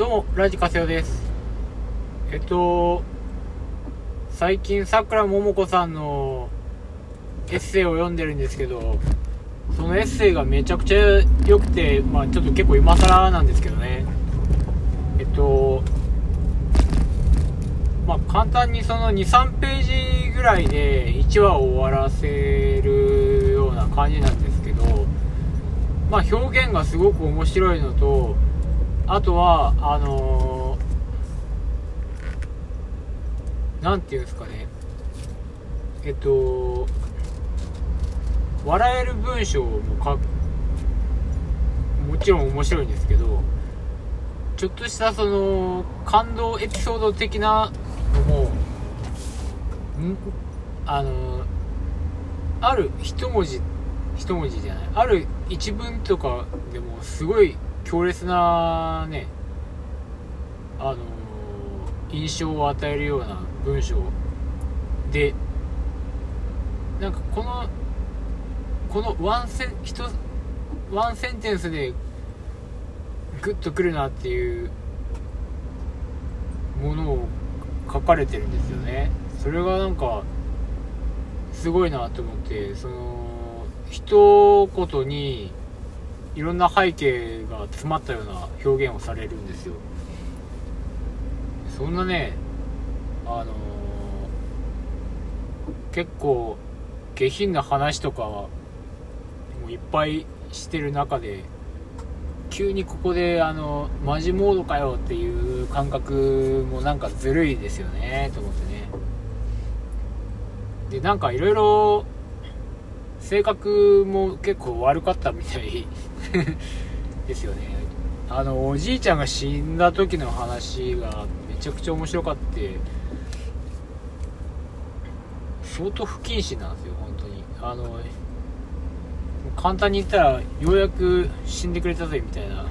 どうも、ラジカセオです。えっと、最近、さくらももこさんのエッセイを読んでるんですけど、そのエッセイがめちゃくちゃ良くて、まあちょっと結構今更なんですけどね。えっと、まあ簡単にその2、3ページぐらいで1話を終わらせるような感じなんですけど、まあ表現がすごく面白いのと、あとは、あのーていうんですかね。えっと、笑える文章もか、もちろん面白いんですけど、ちょっとしたその、感動エピソード的なのも、ん？あのある一文字、一文字じゃない、ある一文とかでもすごい強烈なね、あの印象を与えるような文章で、なんかこの、このワンセン、一、ワンセンテンスでグッとくるなっていうものを書かれてるんですよね。それがなんか、すごいなと思って、その、一言にいろんな背景が詰まったような表現をされるんですよ。そんなね、あのー結構下品な話とかもういっぱいしてる中で急にここであのマジモードかよっていう感覚もなんかずるいですよねと思ってねでなんかいろいろ性格も結構悪かったみたい ですよね。あのおじいちゃんが死んだ時の話がめちゃくちゃ面白かって相当不謹慎なんですよ本当に。あの簡単に言ったらようやく死んでくれたぜみたいな。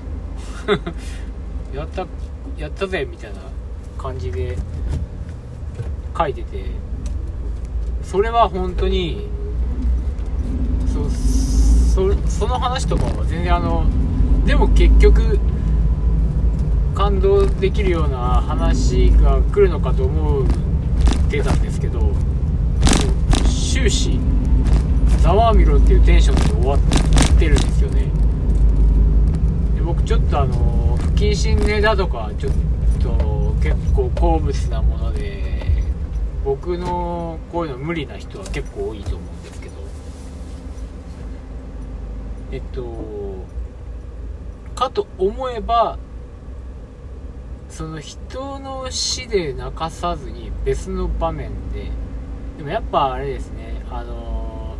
やったやったぜみたいな感じで書いてて。それは本当にそその話とかは全然あのでも結局感動できるような話が来るのかと思ってたんですけど終始ざわみろっていうテンションで終わってるんですよね。で僕ちょっとあの不謹慎ネタとかちょっと結構好物なもので僕のこういうの無理な人は結構多いと思うんですけどえっとかと思えばその人の死で泣かさずに別の場面ででもやっぱあれですねあの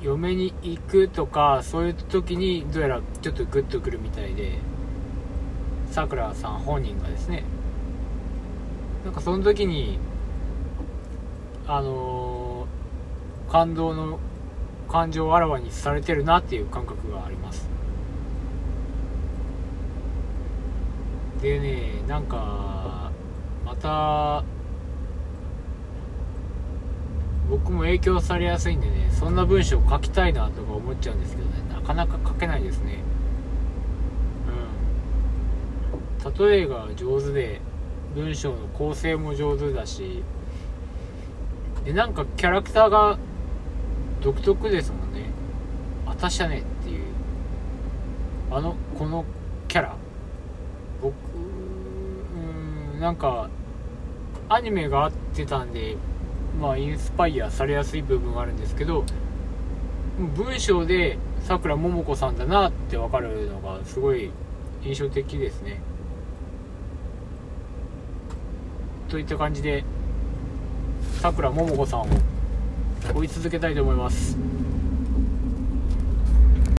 嫁に行くとかそういう時にどうやらちょっとグッとくるみたいでさくらさん本人がですね。なんかその時にあの感動の感情をあらわにされてるなっていう感覚があります。でねなんかまた僕も影響されやすいんでねそんな文章書きたいなとか思っちゃうんですけどねなかなか書けないですね。うん。例えが上手で文章の構成も上手だしでなんかキャラクターが独特ですもんね。私はねっていう。あのこのキャラ。僕うんなんかアニメが合ってたんでまあインスパイアされやすい部分があるんですけど文章でさくらももこさんだなって分かるのがすごい印象的ですね。といった感じでさくらももこさんを追い続けたいと思います。